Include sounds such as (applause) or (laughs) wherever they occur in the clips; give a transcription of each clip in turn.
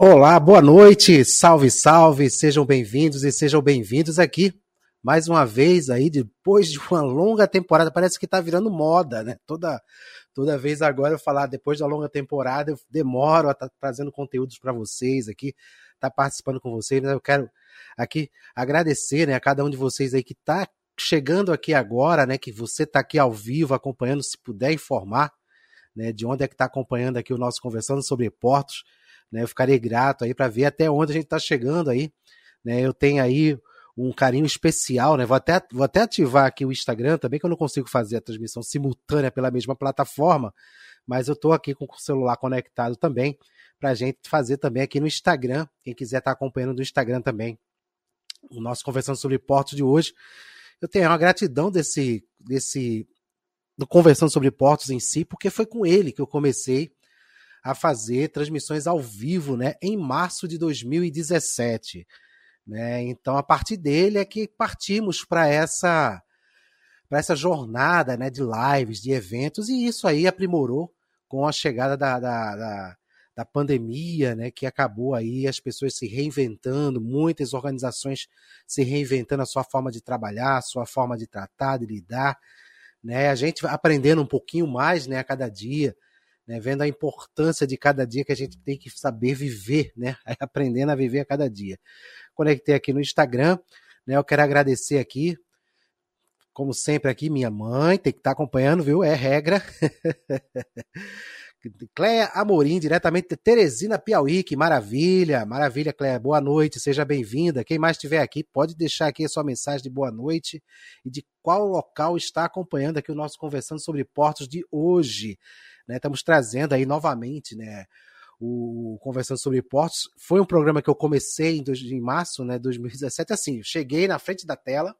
Olá, boa noite, salve, salve, sejam bem-vindos e sejam bem-vindos aqui mais uma vez aí, depois de uma longa temporada, parece que tá virando moda, né? Toda, toda vez agora eu falar, depois da longa temporada, eu demoro a estar tá trazendo conteúdos para vocês aqui, tá participando com vocês, mas eu quero aqui agradecer, né, a cada um de vocês aí que tá chegando aqui agora, né, que você tá aqui ao vivo acompanhando, se puder informar, né, de onde é que tá acompanhando aqui o nosso conversando sobre portos, né? Eu ficarei grato aí para ver até onde a gente está chegando aí. Né? Eu tenho aí um carinho especial, né? Vou até, vou até ativar aqui o Instagram também, que eu não consigo fazer a transmissão simultânea pela mesma plataforma, mas eu estou aqui com o celular conectado também, para a gente fazer também aqui no Instagram. Quem quiser estar tá acompanhando no Instagram também, o nosso Conversando sobre Portos de hoje. Eu tenho uma gratidão desse, desse do Conversando sobre Portos em si, porque foi com ele que eu comecei a fazer transmissões ao vivo, né, em março de 2017. Né? Então, a partir dele é que partimos para essa para essa jornada né, de lives, de eventos, e isso aí aprimorou com a chegada da, da, da, da pandemia, né, que acabou aí as pessoas se reinventando, muitas organizações se reinventando a sua forma de trabalhar, a sua forma de tratar, de lidar, né, a gente aprendendo um pouquinho mais, né, a cada dia, né, vendo a importância de cada dia que a gente tem que saber viver, né, (laughs) aprendendo a viver a cada dia. Conectei aqui no Instagram, né, eu quero agradecer aqui, como sempre aqui, minha mãe, tem que estar tá acompanhando, viu, é regra. (laughs) Cleia Amorim, diretamente de Teresina, Piauí, que maravilha, maravilha, Cleia, boa noite, seja bem-vinda. Quem mais estiver aqui, pode deixar aqui a sua mensagem de boa noite e de qual local está acompanhando aqui o nosso Conversando sobre Portos de hoje. Né? Estamos trazendo aí novamente, né? O Conversando sobre Portos. Foi um programa que eu comecei em, dois, em março, né? 2017. Assim, cheguei na frente da tela,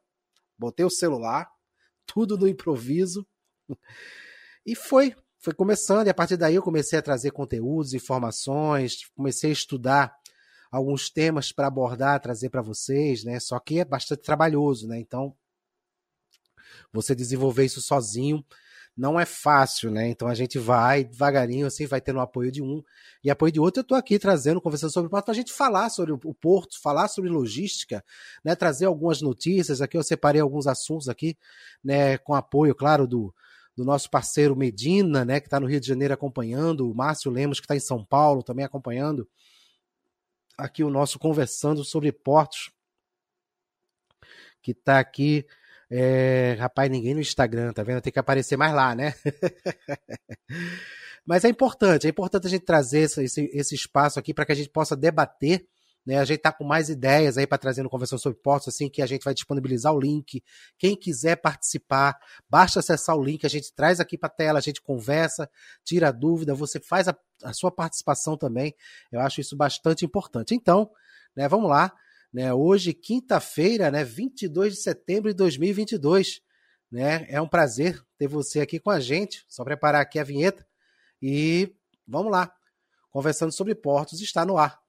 botei o celular, tudo no improviso. E foi, foi começando, e a partir daí eu comecei a trazer conteúdos, informações, comecei a estudar alguns temas para abordar, trazer para vocês, né? Só que é bastante trabalhoso, né? Então, você desenvolver isso sozinho não é fácil, né? Então a gente vai devagarinho, assim, vai tendo apoio de um e apoio de outro. Eu estou aqui trazendo, conversando sobre o porto, para a gente falar sobre o porto, falar sobre logística, né? Trazer algumas notícias. Aqui eu separei alguns assuntos aqui, né? Com apoio, claro, do, do nosso parceiro Medina, né? Que está no Rio de Janeiro acompanhando, o Márcio Lemos, que está em São Paulo, também acompanhando. Aqui o nosso conversando sobre portos, que está aqui é, rapaz, ninguém no Instagram, tá vendo? Tem que aparecer mais lá, né? (laughs) Mas é importante, é importante a gente trazer esse, esse espaço aqui para que a gente possa debater. Né? A gente tá com mais ideias aí para trazer no Conversão sobre Portos, assim, que a gente vai disponibilizar o link. Quem quiser participar, basta acessar o link, a gente traz aqui para a tela, a gente conversa, tira dúvida, você faz a, a sua participação também. Eu acho isso bastante importante. Então, né, vamos lá. Né? Hoje, quinta-feira, né, 22 de setembro de 2022. Né? É um prazer ter você aqui com a gente. Só preparar aqui a vinheta e vamos lá. Conversando sobre portos está no ar.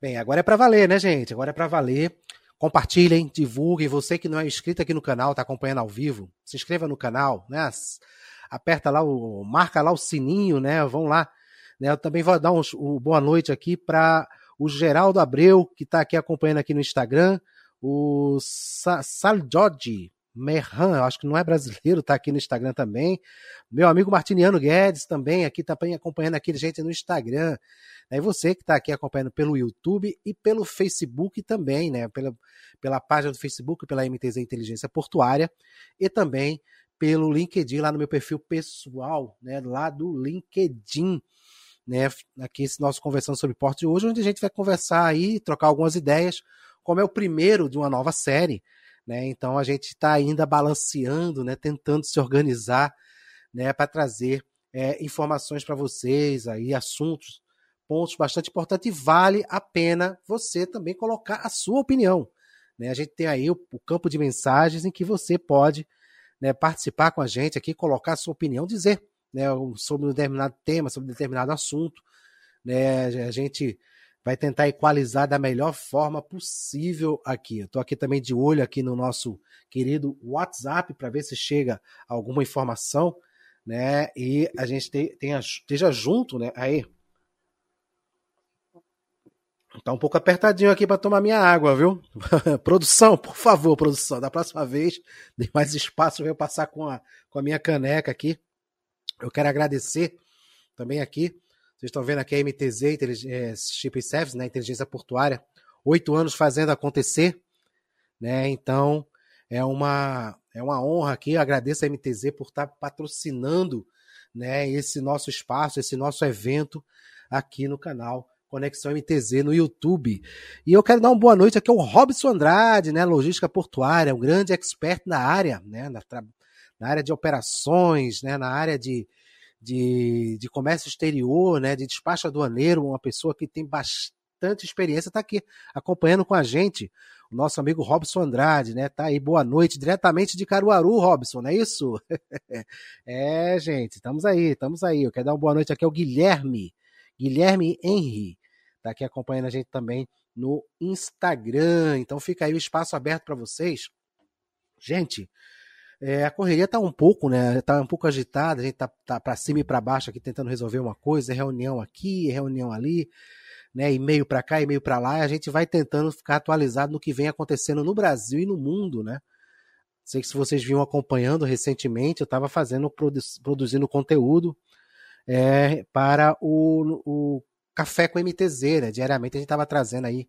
Bem, agora é para valer, né, gente? Agora é para valer. Compartilhem, divulguem. Você que não é inscrito aqui no canal, está acompanhando ao vivo, se inscreva no canal, né? Aperta lá o. marca lá o sininho, né? Vão lá. Né? Eu também vou dar um, um boa noite aqui para o Geraldo Abreu, que está aqui acompanhando aqui no Instagram, o Sa Saljodi Merran, eu acho que não é brasileiro, está aqui no Instagram também. Meu amigo Martiniano Guedes também aqui também acompanhando aqui gente no Instagram. E você que está aqui acompanhando pelo YouTube e pelo Facebook também, né? Pela, pela página do Facebook, pela MTZ Inteligência Portuária e também pelo LinkedIn, lá no meu perfil pessoal, né? Lá do LinkedIn. Né, aqui esse nosso conversando sobre portos de hoje, onde a gente vai conversar aí, trocar algumas ideias, como é o primeiro de uma nova série, né? Então a gente está ainda balanceando, né, tentando se organizar, né, para trazer é, informações para vocês aí, assuntos pontos bastante importantes e vale a pena você também colocar a sua opinião. Né? A gente tem aí o, o campo de mensagens em que você pode né, participar com a gente aqui, colocar a sua opinião, dizer né, sobre um determinado tema, sobre um determinado assunto. Né? A gente vai tentar equalizar da melhor forma possível aqui. Eu estou aqui também de olho aqui no nosso querido WhatsApp para ver se chega alguma informação, né? E a gente tem, tem, esteja junto, né? Aí. Tá um pouco apertadinho aqui para tomar minha água, viu? (laughs) produção, por favor, produção. Da próxima vez, dê mais espaço para eu passar com a, com a minha caneca aqui. Eu quero agradecer também aqui vocês estão vendo aqui a MTZ, é, Shipping Service, né, inteligência portuária, oito anos fazendo acontecer, né? Então é uma é uma honra aqui. Eu agradeço a MTZ por estar patrocinando, né, esse nosso espaço, esse nosso evento aqui no canal Conexão MTZ no YouTube. E eu quero dar uma boa noite aqui ao Robson Andrade, né, logística portuária, um grande expert na área, né, na, na área de operações, né, na área de de, de comércio exterior, né, de despacho aduaneiro, uma pessoa que tem bastante experiência, está aqui acompanhando com a gente, o nosso amigo Robson Andrade, né? Tá aí, boa noite, diretamente de Caruaru, Robson, não é isso? (laughs) é, gente, estamos aí, estamos aí. Eu quero dar uma boa noite aqui ao Guilherme, Guilherme Henry, tá aqui acompanhando a gente também no Instagram. Então fica aí o espaço aberto para vocês. Gente, é, a correria está um pouco, né? Tá um pouco agitada, a gente tá, tá para cima e para baixo aqui tentando resolver uma coisa, reunião aqui, reunião ali, né? E-mail para cá, e-mail para lá, e a gente vai tentando ficar atualizado no que vem acontecendo no Brasil e no mundo, né? Sei que se vocês vinham acompanhando recentemente, eu estava fazendo, produzindo conteúdo é, para o, o Café com MTZ, né? Diariamente a gente estava trazendo aí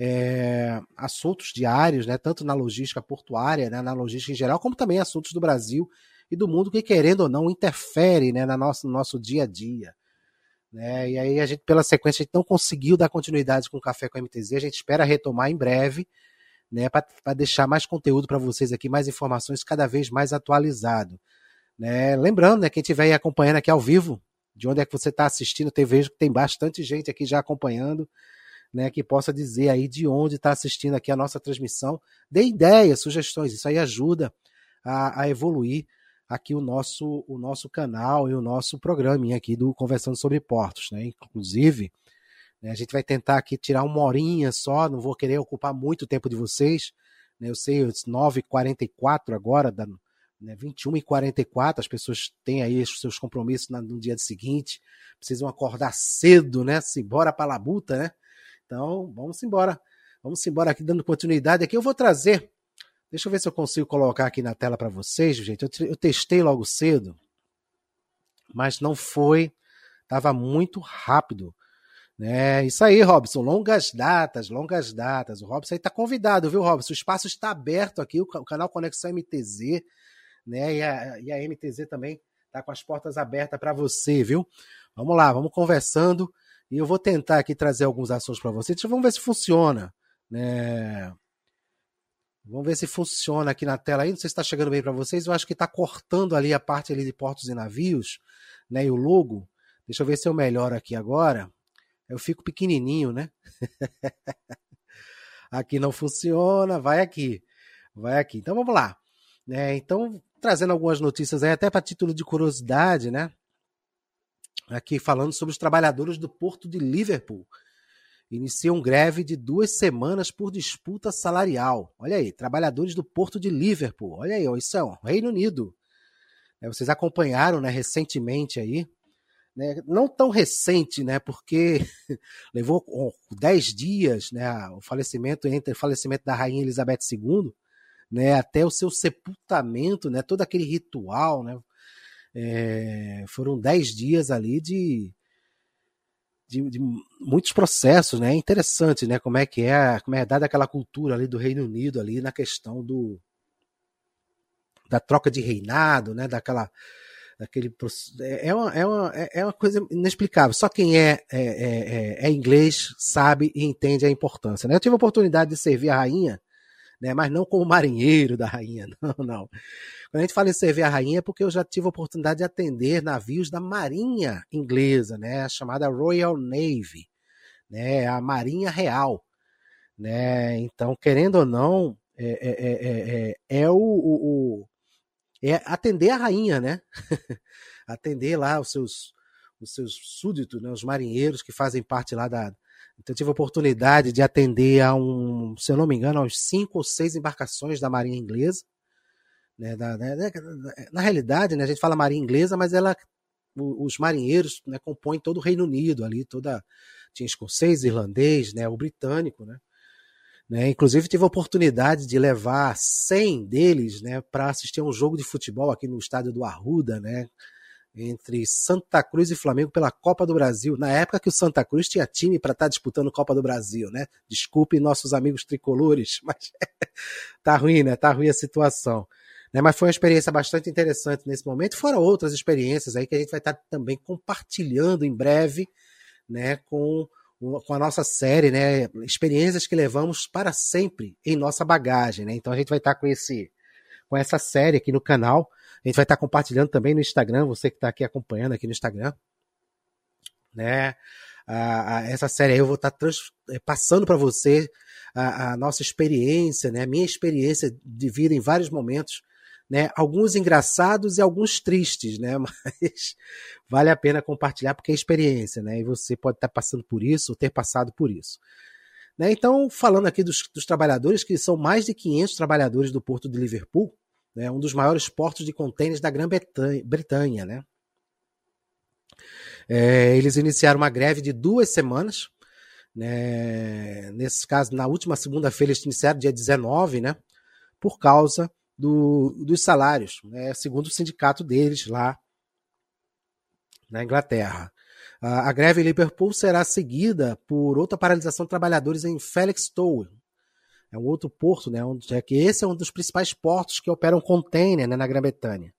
é, assuntos diários, né? Tanto na logística portuária, né? na logística em geral, como também assuntos do Brasil e do mundo que, querendo ou não, interfere né? na nossa, no nosso dia a dia. Né? E aí a gente, pela sequência, a gente não conseguiu dar continuidade com o Café com MTZ, a gente espera retomar em breve, né? Para deixar mais conteúdo para vocês aqui, mais informações cada vez mais atualizado. Né? Lembrando, né, quem estiver acompanhando aqui ao vivo, de onde é que você está assistindo. Tem, vejo que tem bastante gente aqui já acompanhando, né, que possa dizer aí de onde está assistindo aqui a nossa transmissão. Dê ideias, sugestões, isso aí ajuda a, a, evoluir aqui o nosso, o nosso canal e o nosso programa aqui do Conversando sobre Portos. Né? Inclusive, né, a gente vai tentar aqui tirar uma horinha só, não vou querer ocupar muito tempo de vocês. Né? Eu sei, 9h44 agora da, né, 21 e 44 as pessoas têm aí os seus compromissos no dia seguinte, precisam acordar cedo, né? Se embora para a labuta, né? Então, vamos embora. Vamos embora aqui dando continuidade. Aqui eu vou trazer. Deixa eu ver se eu consigo colocar aqui na tela para vocês, gente. Eu, eu testei logo cedo, mas não foi. Tava muito rápido. Né? Isso aí, Robson. Longas datas, longas datas. O Robson aí está convidado, viu, Robson? O espaço está aberto aqui, o canal Conexão MTZ né? E a, e a MTZ também está com as portas abertas para você, viu? Vamos lá, vamos conversando e eu vou tentar aqui trazer alguns assuntos para vocês. Vamos ver se funciona, né? Vamos ver se funciona aqui na tela aí. Não sei se está chegando bem para vocês. Eu acho que está cortando ali a parte ali de portos e navios, né? E o logo. Deixa eu ver se eu melhoro aqui agora. Eu fico pequenininho, né? (laughs) aqui não funciona. Vai aqui. Vai aqui. Então vamos lá. Né? Então trazendo algumas notícias aí, até para título de curiosidade, né? Aqui falando sobre os trabalhadores do Porto de Liverpool. Iniciam greve de duas semanas por disputa salarial. Olha aí, trabalhadores do Porto de Liverpool. Olha aí, isso é Reino Unido. É, vocês acompanharam né, recentemente aí. Né, não tão recente, né? Porque (laughs) levou 10 dias, né? O falecimento entre o falecimento da rainha Elizabeth II né, até o seu sepultamento, né, todo aquele ritual, né, é, foram dez dias ali de, de, de, muitos processos, né, interessante, né, como é que é, como é dada aquela cultura ali do Reino Unido ali na questão do da troca de reinado, né, daquela daquele é, é uma, é, uma, é uma coisa inexplicável. Só quem é, é, é, é inglês sabe e entende a importância. Né? Eu tive a oportunidade de servir a rainha né? Mas não como marinheiro da rainha, (laughs) não, não. Quando a gente fala em servir a rainha é porque eu já tive a oportunidade de atender navios da Marinha Inglesa, né? A chamada Royal Navy, né? A Marinha Real, né? Então, querendo ou não, é, é, é, é o, o, o, é atender a rainha, né? (laughs) atender lá os seus os seus súditos, né, os marinheiros que fazem parte lá da, Então, eu tive a oportunidade de atender a um, se eu não me engano, aos cinco ou seis embarcações da Marinha Inglesa. Né, da, da, da, na realidade, né, a gente fala Marinha Inglesa, mas ela, os marinheiros né, compõem todo o Reino Unido ali, toda tinha escocês, irlandês, né, o britânico, né. Né? Inclusive tive a oportunidade de levar 100 deles né, para assistir a um jogo de futebol aqui no estádio do Arruda, né, entre Santa Cruz e Flamengo pela Copa do Brasil. Na época que o Santa Cruz tinha time para estar tá disputando Copa do Brasil, né? Desculpe nossos amigos tricolores, (laughs) mas tá ruim, né? Tá ruim a situação. Né? Mas foi uma experiência bastante interessante nesse momento. Fora outras experiências aí que a gente vai estar tá também compartilhando em breve, né? Com com a nossa série, né? Experiências que levamos para sempre em nossa bagagem, né? Então a gente vai estar com esse, com essa série aqui no canal. A gente vai estar compartilhando também no Instagram, você que está aqui acompanhando aqui no Instagram, né? Ah, essa série aí eu vou estar é, passando para você a, a, nossa experiência, né? A minha experiência de vida em vários momentos né? Alguns engraçados e alguns tristes, né? (laughs) Mas vale a pena compartilhar porque é experiência, né? E você pode estar passando por isso ou ter passado por isso. Né? Então, falando aqui dos, dos trabalhadores, que são mais de 500 trabalhadores do porto de Liverpool, né? um dos maiores portos de contêineres da Grã-Bretanha, né? É, eles iniciaram uma greve de duas semanas, né? Nesse caso, na última segunda-feira, eles iniciaram dia 19, né? Por causa do, dos salários, né, segundo o sindicato deles lá na Inglaterra. A, greve em Liverpool será seguida por outra paralisação de trabalhadores em Felixstowe. É um outro porto, né, é que esse é um dos principais portos que operam container né, na Grã-Bretanha.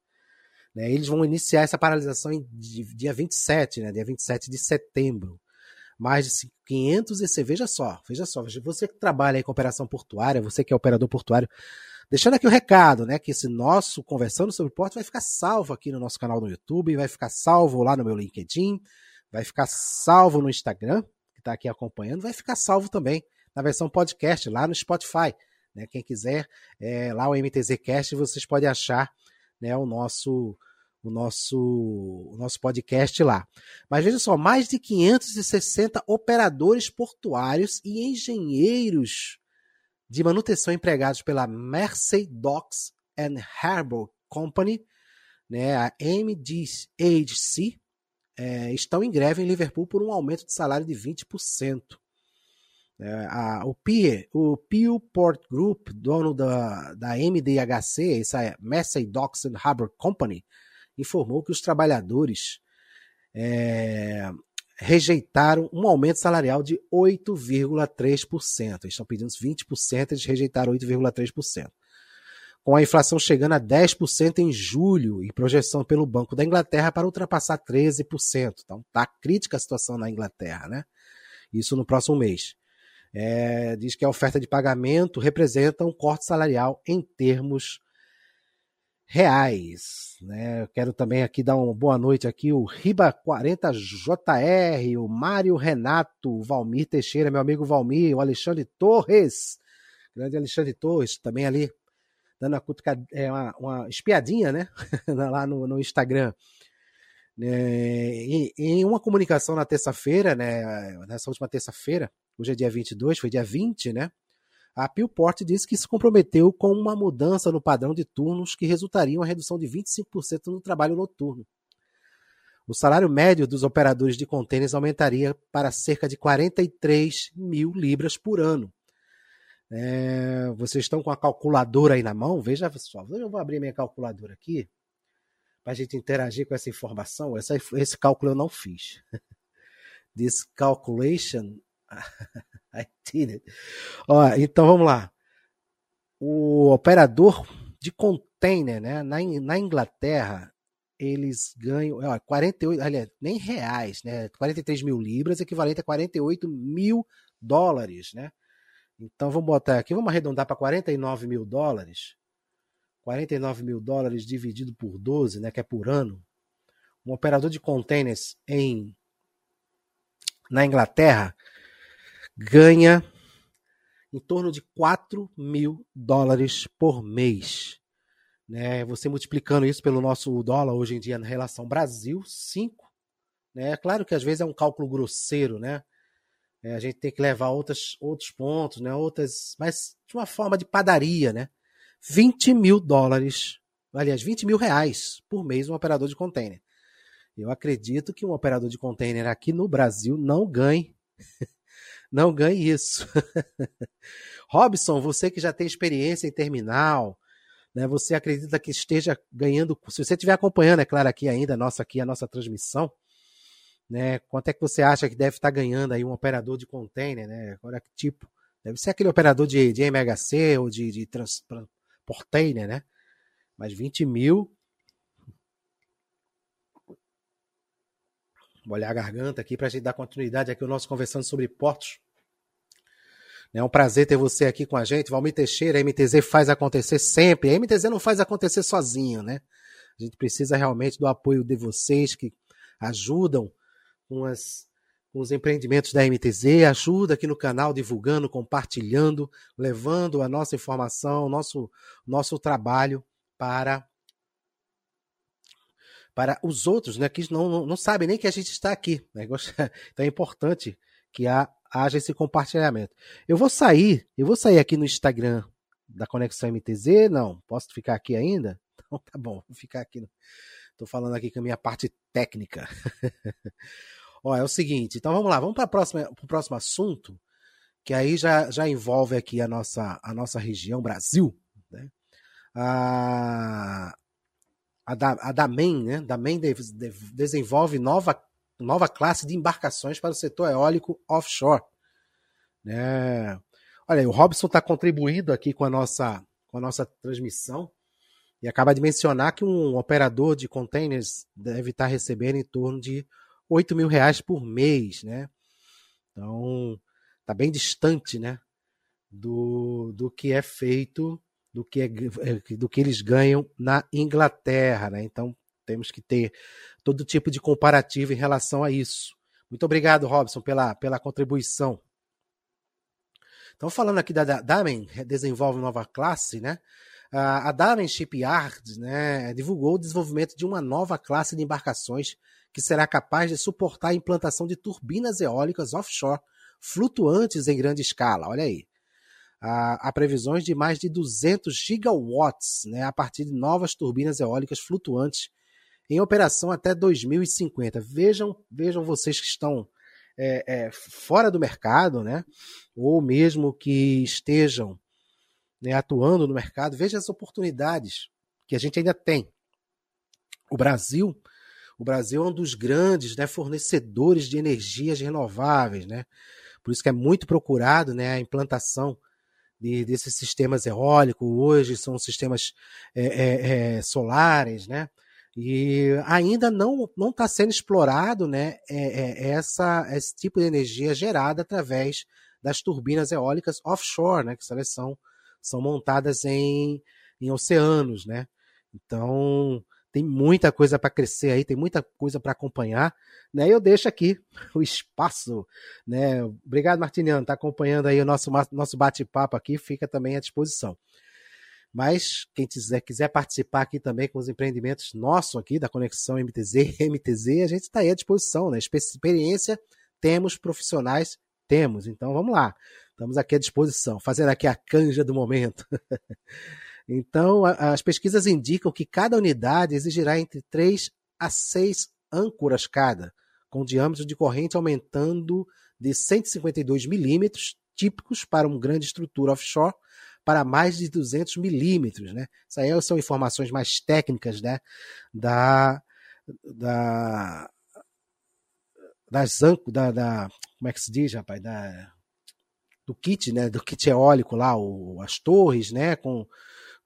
Né, eles vão iniciar essa paralisação em dia 27, né, dia 27 de setembro mais de 500 EC. Veja só, veja só, você que trabalha em cooperação portuária, você que é operador portuário, Deixando aqui o recado, né? Que esse nosso Conversando sobre Porto vai ficar salvo aqui no nosso canal no YouTube, vai ficar salvo lá no meu LinkedIn, vai ficar salvo no Instagram, que está aqui acompanhando, vai ficar salvo também na versão podcast lá no Spotify. Né? Quem quiser, é, lá o MTZcast, vocês podem achar né, o nosso o nosso, o nosso podcast lá. Mas veja só, mais de 560 operadores portuários e engenheiros de manutenção empregados pela Mersey Docks and Harbour Company, né, a MDHC, é, estão em greve em Liverpool por um aumento de salário de 20%. É, a, o PIE, o Peel Port Group, dono da, da MDHC, essa é and Harbour Company, informou que os trabalhadores é, rejeitaram um aumento salarial de 8,3%. Eles estão pedindo 20%, eles rejeitaram 8,3%. Com a inflação chegando a 10% em julho e projeção pelo Banco da Inglaterra para ultrapassar 13%. Então está crítica a situação na Inglaterra, né? Isso no próximo mês. É, diz que a oferta de pagamento representa um corte salarial em termos reais. Né? Eu quero também aqui dar uma boa noite aqui, o Riba40JR, o Mário Renato, o Valmir Teixeira, meu amigo Valmir, o Alexandre Torres, grande Alexandre Torres, também ali dando uma, é, uma, uma espiadinha, né? (laughs) lá no, no Instagram. É, em, em, uma comunicação na terça-feira, né, nessa última terça-feira, hoje é dia 22, foi dia 20, né? A Pillport disse que se comprometeu com uma mudança no padrão de turnos que resultaria em uma redução de 25% no trabalho noturno. O salário médio dos operadores de contêineres aumentaria para cerca de 43 mil libras por ano. É, vocês estão com a calculadora aí na mão? Veja só, eu vou abrir minha calculadora aqui para a gente interagir com essa informação. Essa, esse cálculo eu não fiz. (laughs) This calculation (laughs) I did it. Ó, então vamos lá. O operador de container, né, na, na Inglaterra, eles ganham ó, 48, aliás, nem reais, né? 43 mil libras, equivalente a 48 mil dólares, né? Então vamos botar aqui, vamos arredondar para 49 mil dólares. 49 mil dólares dividido por 12, né? Que é por ano. Um operador de containers em na Inglaterra ganha em torno de 4 mil dólares por mês. Né? Você multiplicando isso pelo nosso dólar hoje em dia na relação Brasil, 5. Né? É claro que às vezes é um cálculo grosseiro, né? É, a gente tem que levar outras, outros pontos, né? Outras, mas de uma forma de padaria, né? 20 mil dólares, aliás, 20 mil reais por mês um operador de container. Eu acredito que um operador de container aqui no Brasil não ganhe, (laughs) não ganhe isso. (laughs) Robson, você que já tem experiência em terminal, né? Você acredita que esteja ganhando? Se você estiver acompanhando, é claro, aqui ainda nossa aqui a nossa transmissão, né? Quanto é que você acha que deve estar ganhando aí um operador de container, né? Olha que tipo, deve ser aquele operador de, de MHC ou de, de transportainer, né? Mas 20 mil. Vou olhar a garganta aqui para a gente dar continuidade aqui o nosso conversando sobre portos. É um prazer ter você aqui com a gente. Valmir Teixeira, a MTZ faz acontecer sempre. A MTZ não faz acontecer sozinho, né? A gente precisa realmente do apoio de vocês que ajudam com, as, com os empreendimentos da MTZ, ajuda aqui no canal divulgando, compartilhando, levando a nossa informação, nosso nosso trabalho para para os outros, né, que não, não, sabem nem que a gente está aqui. Né? (laughs) Então é importante que haja esse compartilhamento. Eu vou sair, eu vou sair aqui no Instagram da Conexão MTZ, não, posso ficar aqui ainda? (laughs) Então tá bom, vou ficar aqui. Estou falando aqui com a minha parte técnica. (laughs) Ó, é o seguinte, então vamos lá, vamos para o próximo assunto, que aí já, já envolve aqui a nossa, a nossa região, Brasil. Né? A, a, da, a Damen, né? Damen de, de, desenvolve nova, nova classe de embarcações para o setor eólico offshore. Né? Olha, o Robson está contribuindo aqui com a nossa, com a nossa transmissão e acaba de mencionar que um operador de containers deve estar recebendo em torno de 8 mil reais por mês, né? Então, tá bem distante, né? Do, do que é feito, do que, é, é, do que eles ganham na Inglaterra, né? Então, temos que ter todo tipo de comparativo em relação a isso. Muito obrigado, Robson, pela, pela contribuição. Então, falando aqui da Damen, desenvolve nova classe, né? A Damen Shipyard né, divulgou o desenvolvimento de uma nova classe de embarcações que será capaz de suportar a implantação de turbinas eólicas offshore flutuantes em grande escala. Olha aí. Há, há previsões de mais de 200 gigawatts né, a partir de novas turbinas eólicas flutuantes em operação até 2050. Vejam, vejam vocês que estão é, é, fora do mercado, né, ou mesmo que estejam né, atuando no mercado, vejam as oportunidades que a gente ainda tem. O Brasil o Brasil é um dos grandes né, fornecedores de energias renováveis, né? Por isso que é muito procurado né, a implantação de, desses sistemas eólicos. Hoje são sistemas é, é, é, solares, né? E ainda não não está sendo explorado, né? É, é, essa esse tipo de energia gerada através das turbinas eólicas offshore, né? Que são são montadas em, em oceanos, né? Então tem muita coisa para crescer aí, tem muita coisa para acompanhar, né? Eu deixo aqui (laughs) o espaço, né? Obrigado, Martiniano, tá acompanhando aí o nosso, nosso bate-papo aqui, fica também à disposição. Mas quem quiser, quiser participar aqui também com os empreendimentos nossos aqui da Conexão MTZ, (laughs) MTZ, a gente está aí à disposição, né? Experiência temos, profissionais temos, então vamos lá. Estamos aqui à disposição, fazendo aqui a canja do momento. (laughs) Então, as pesquisas indicam que cada unidade exigirá entre 3 a 6 âncoras cada, com diâmetro de corrente aumentando de 152 milímetros, típicos para uma grande estrutura offshore, para mais de 200 milímetros. Né? Isso aí são informações mais técnicas né? da, da, das da, da, como é que se diz, rapaz? Da, do kit, né? Do kit eólico lá, o, as torres, né? Com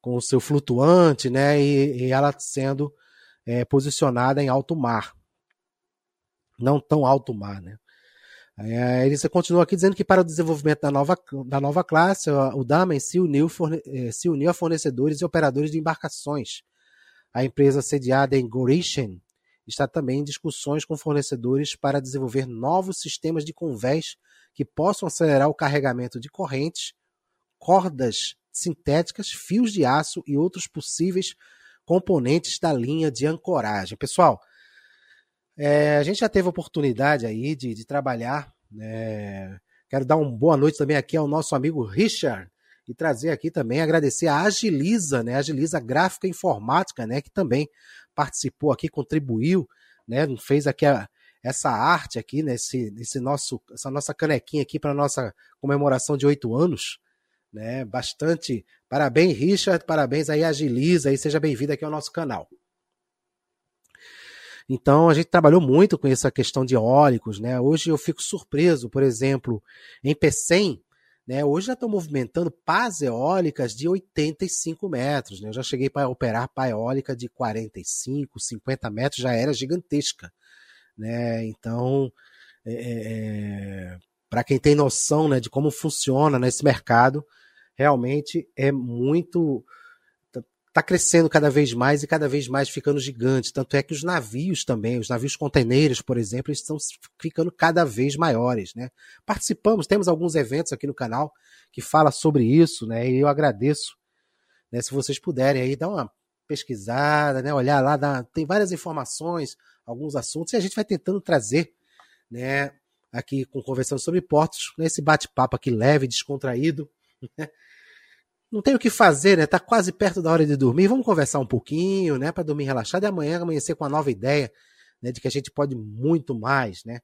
com o seu flutuante, né? E, e ela sendo é, posicionada em alto mar. Não tão alto mar, né? É, ele continua aqui dizendo que para o desenvolvimento da nova, da nova classe, o Damen se uniu, forne, é, se uniu a fornecedores e operadores de embarcações. A empresa sediada em Gorishen está também em discussões com fornecedores para desenvolver novos sistemas de convés que possam acelerar o carregamento de correntes, cordas sintéticas, fios de aço e outros possíveis componentes da linha de ancoragem. Pessoal, é, a gente já teve oportunidade aí de, de trabalhar né, Quero dar uma boa noite também aqui ao nosso amigo Richard e trazer aqui também, agradecer a Agiliza, né? Agiliza Gráfica Informática, né? Que também participou aqui, contribuiu, né? Fez aqui a, essa arte aqui, né? nesse nosso, essa nossa canequinha aqui para nossa comemoração de oito anos, né? Bastante. Parabéns, Richard, parabéns aí, Agiliza, e seja bem-vindo aqui ao nosso canal. Então a gente trabalhou muito com essa questão de eólicos, né? Hoje eu fico surpreso, por exemplo, em Pecém, né? Hoje já estão movimentando pás eólicas de 85 metros. Né? Eu já cheguei para operar pá eólica de 45, 50 metros, já era gigantesca. Né? Então, é, é para quem tem noção né, de como funciona nesse mercado, realmente é muito está crescendo cada vez mais e cada vez mais ficando gigante. Tanto é que os navios também, os navios containeiros, por exemplo, estão ficando cada vez maiores. Né? Participamos, temos alguns eventos aqui no canal que fala sobre isso, né? E eu agradeço. Né, se vocês puderem aí dar uma pesquisada, né? Olhar lá, dá, tem várias informações, alguns assuntos, e a gente vai tentando trazer, né? Aqui com conversando sobre portos, nesse bate-papo aqui leve, descontraído, né? não tem o que fazer, né? Tá quase perto da hora de dormir. Vamos conversar um pouquinho, né? Para dormir relaxado e amanhã amanhecer com uma nova ideia, né? De que a gente pode muito mais, né?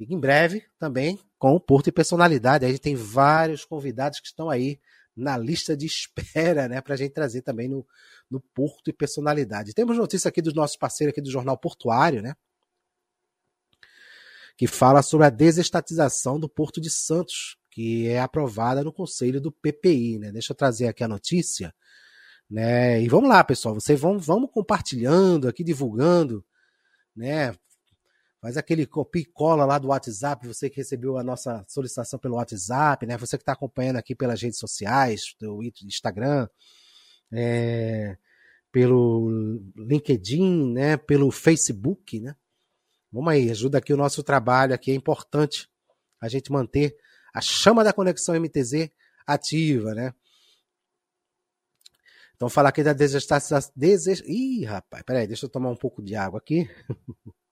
E em breve também com o Porto e Personalidade. A gente tem vários convidados que estão aí na lista de espera, né? Para a gente trazer também no, no Porto e Personalidade. Temos notícia aqui dos nossos parceiros aqui do Jornal Portuário, né? Que fala sobre a desestatização do Porto de Santos, que é aprovada no conselho do PPI, né? Deixa eu trazer aqui a notícia, né? E vamos lá, pessoal, vocês vão vamos compartilhando aqui, divulgando, né? Faz aquele copia e cola lá do WhatsApp, você que recebeu a nossa solicitação pelo WhatsApp, né? Você que está acompanhando aqui pelas redes sociais, do Instagram, é, pelo LinkedIn, né? Pelo Facebook, né? Vamos aí, ajuda aqui o nosso trabalho aqui, é importante a gente manter a chama da conexão MTZ ativa, né? Então, falar aqui da desestatização. Deses... Ih, rapaz, peraí, deixa eu tomar um pouco de água aqui. (laughs)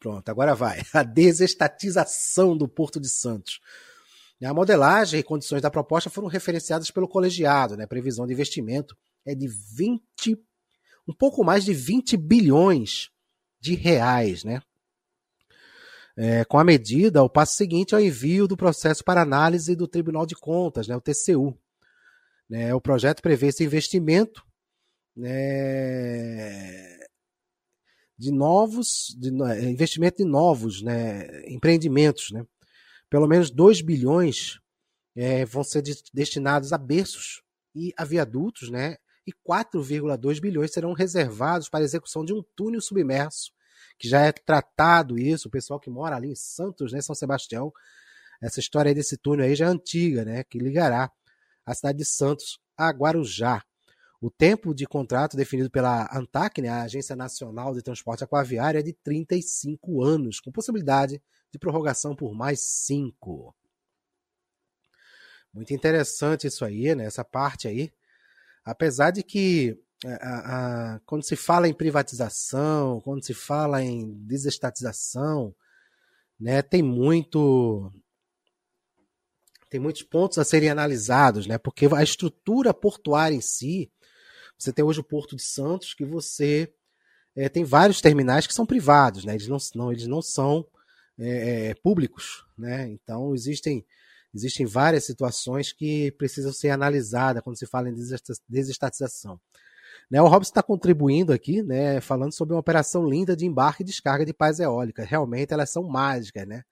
Pronto, agora vai. (laughs) A desestatização do Porto de Santos. A modelagem e condições da proposta foram referenciadas pelo colegiado, né? Previsão de investimento é de 20, um pouco mais de 20 bilhões de reais, né? É, com a medida, o passo seguinte é o envio do processo para análise do Tribunal de Contas, né, o TCU. Né, o projeto prevê esse investimento né, de novos, de, é, investimento de novos né, empreendimentos. Né? Pelo menos 2 bilhões é, vão ser de, destinados a berços e a viadutos, né? e 4,2 bilhões serão reservados para a execução de um túnel submerso que já é tratado isso, o pessoal que mora ali em Santos, né, São Sebastião, essa história desse túnel aí já é antiga, né, que ligará a cidade de Santos a Guarujá. O tempo de contrato definido pela ANTAC, né, a Agência Nacional de Transporte Aquaviário, é de 35 anos, com possibilidade de prorrogação por mais cinco. Muito interessante isso aí, né, essa parte aí. Apesar de que é, a, a, quando se fala em privatização, quando se fala em desestatização, né, tem muito tem muitos pontos a serem analisados, né? Porque a estrutura portuária em si, você tem hoje o Porto de Santos, que você é, tem vários terminais que são privados, né? Eles não, não eles não são é, públicos, né? Então existem existem várias situações que precisam ser analisadas quando se fala em desestatização. Né, o Robson está contribuindo aqui, né, falando sobre uma operação linda de embarque e descarga de pás eólicas. Realmente elas são mágicas, né?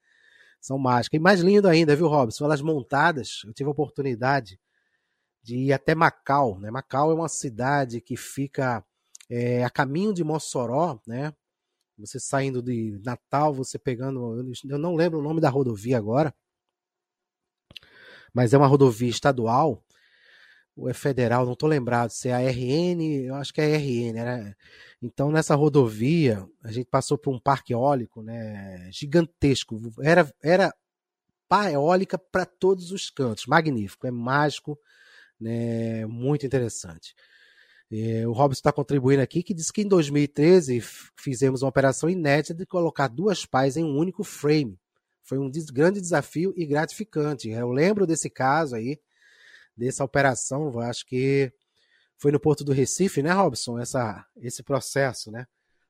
São mágicas. E mais lindo ainda, viu, Robson? Elas montadas, eu tive a oportunidade de ir até Macau. Né? Macau é uma cidade que fica é, a caminho de Mossoró, né? Você saindo de Natal, você pegando. Eu não lembro o nome da rodovia agora, mas é uma rodovia estadual ou é federal, não estou lembrado se é a RN, eu acho que é a RN. Né? Então, nessa rodovia, a gente passou por um parque eólico né, gigantesco. Era, era pá eólica para todos os cantos. Magnífico, é mágico, né, muito interessante. É, o Robson está contribuindo aqui, que diz que em 2013 fizemos uma operação inédita de colocar duas pás em um único frame, Foi um grande desafio e gratificante. Eu lembro desse caso aí, dessa operação, acho que foi no Porto do Recife, né, Robson? Essa, esse processo, né?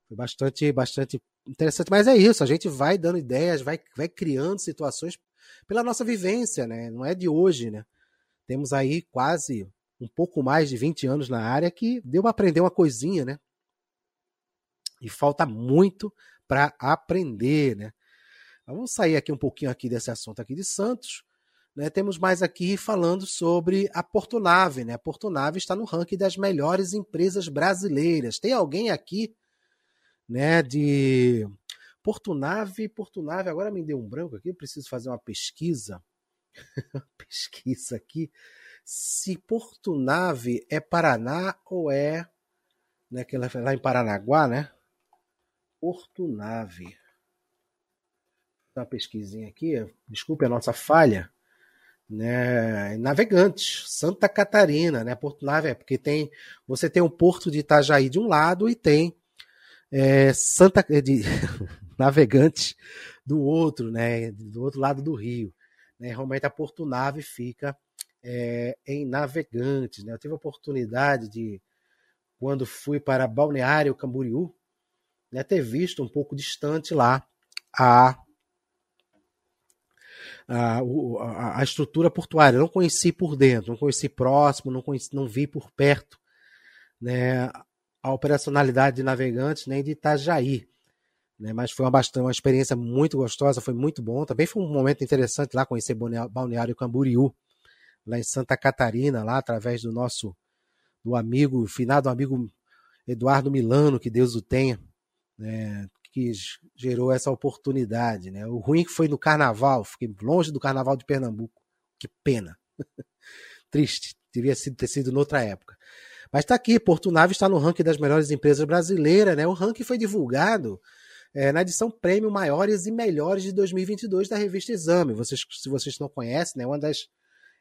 Foi bastante, bastante interessante. Mas é isso, a gente vai dando ideias, vai, vai criando situações pela nossa vivência, né? Não é de hoje, né? Temos aí quase um pouco mais de 20 anos na área que deu para aprender uma coisinha, né? E falta muito para aprender, né? Vamos sair aqui um pouquinho aqui desse assunto aqui de Santos. Né? Temos mais aqui falando sobre a Portonave. Né? A Portonave está no ranking das melhores empresas brasileiras. Tem alguém aqui né, de Portonave, Portonave, agora me deu um branco aqui, preciso fazer uma pesquisa. (laughs) pesquisa aqui. Se Portonave é Paraná ou é né, que lá em Paranaguá, né? Portonave uma pesquisinha aqui, desculpe a nossa falha, né, navegantes, Santa Catarina, né, Porto Nave, é porque tem, você tem o porto de Itajaí de um lado e tem é, Santa de (laughs) navegantes do outro, né, do outro lado do rio, né, realmente a Porto Nave fica é, em Navegantes, né, eu tive a oportunidade de quando fui para Balneário Camboriú, né, ter visto um pouco distante lá a a, a, a estrutura portuária. não conheci por dentro, não conheci próximo, não, conheci, não vi por perto né, a operacionalidade de navegantes nem de Itajaí. Né, mas foi uma, bastante, uma experiência muito gostosa, foi muito bom. Também foi um momento interessante lá conhecer Balneário Camboriú, lá em Santa Catarina, lá através do nosso do amigo, finado amigo Eduardo Milano, que Deus o tenha, né, que gerou essa oportunidade. Né? O ruim que foi no carnaval, fiquei longe do carnaval de Pernambuco. Que pena. (laughs) Triste, devia ter sido noutra época. Mas está aqui, Porto Nave está no ranking das melhores empresas brasileiras. Né? O ranking foi divulgado é, na edição Prêmio Maiores e Melhores de 2022 da revista Exame. Vocês, se vocês não conhecem, né, uma das,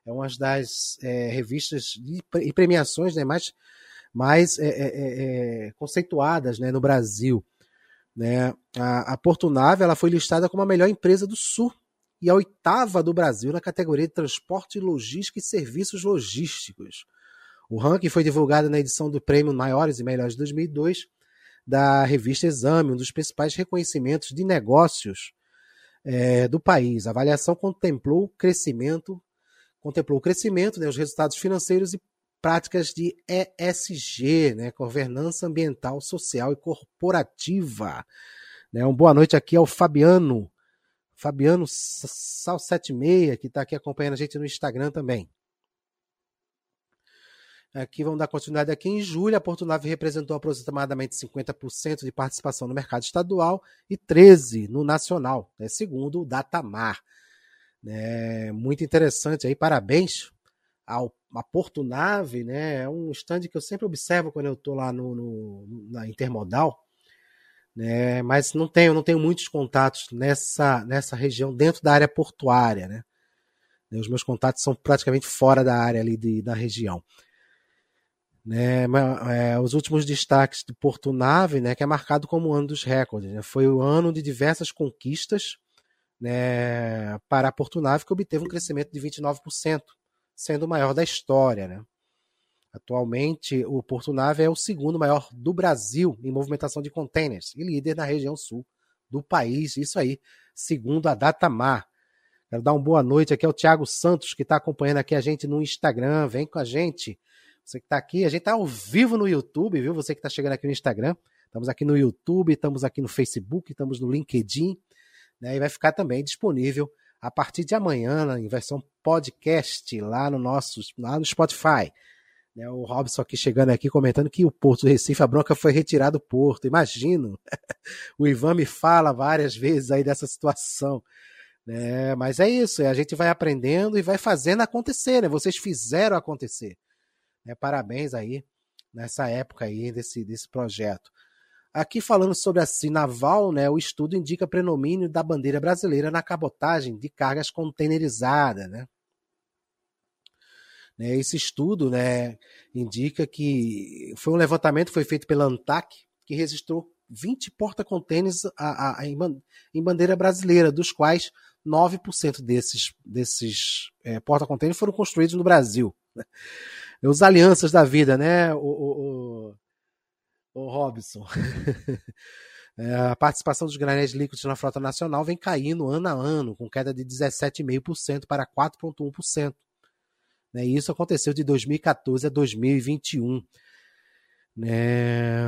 é uma das é, revistas e premiações né, mais, mais é, é, é, é, conceituadas né, no Brasil. Né? A, a Portunave ela foi listada como a melhor empresa do Sul e a oitava do Brasil na categoria de transporte, logística e serviços logísticos. O ranking foi divulgado na edição do Prêmio Maiores e Melhores de 2002 da revista Exame, um dos principais reconhecimentos de negócios é, do país. A avaliação contemplou o crescimento, contemplou o crescimento, né, os resultados financeiros e práticas de ESG, né, governança ambiental, social e corporativa. Né, uma boa noite aqui ao Fabiano, Fabiano Sal76, que está aqui acompanhando a gente no Instagram também. Aqui vamos dar continuidade aqui. Em julho, a Porto Nave representou aproximadamente 50% de participação no mercado estadual e 13% no nacional, né, segundo o Datamar. É, muito interessante aí, parabéns ao, a Porto Nave, né? É um stand que eu sempre observo quando eu estou lá no, no, na Intermodal, né? Mas não tenho, não tenho muitos contatos nessa, nessa região dentro da área portuária, né? Os meus contatos são praticamente fora da área ali de, da região. Né, é, os últimos destaques de Porto Nave, né, que é marcado como o ano dos recordes. Né, foi o ano de diversas conquistas né, para a Porto Nave, que obteve um crescimento de 29% sendo o maior da história. Né? Atualmente, o Porto Nave é o segundo maior do Brasil em movimentação de containers e líder na região sul do país. Isso aí, segundo a Datamar. Quero dar uma boa noite aqui ao Thiago Santos, que está acompanhando aqui a gente no Instagram. Vem com a gente. Você que está aqui, a gente está ao vivo no YouTube, viu? Você que está chegando aqui no Instagram. Estamos aqui no YouTube, estamos aqui no Facebook, estamos no LinkedIn. Né? E vai ficar também disponível a partir de amanhã, em versão podcast, lá no nosso, lá no Spotify. Né, o Robson aqui chegando aqui comentando que o Porto do Recife, a bronca foi retirada do Porto. Imagino. (laughs) o Ivan me fala várias vezes aí dessa situação. Né? Mas é isso, a gente vai aprendendo e vai fazendo acontecer, né? Vocês fizeram acontecer. Né? Parabéns aí nessa época aí desse, desse projeto. Aqui falando sobre a Sinaval, né, o estudo indica predomínio da bandeira brasileira na cabotagem de cargas containerizadas. Né? né? Esse estudo né, indica que foi um levantamento foi feito pela ANTAC, que registrou 20 porta-contêineres em bandeira brasileira, dos quais 9% desses, desses é, porta-contêineres foram construídos no Brasil. Os alianças da vida, né, o, o, o, o Robson? (laughs) É, a participação dos granéis líquidos na frota nacional vem caindo ano a ano, com queda de 17,5% para 4,1%. Né, isso aconteceu de 2014 a 2021. Né?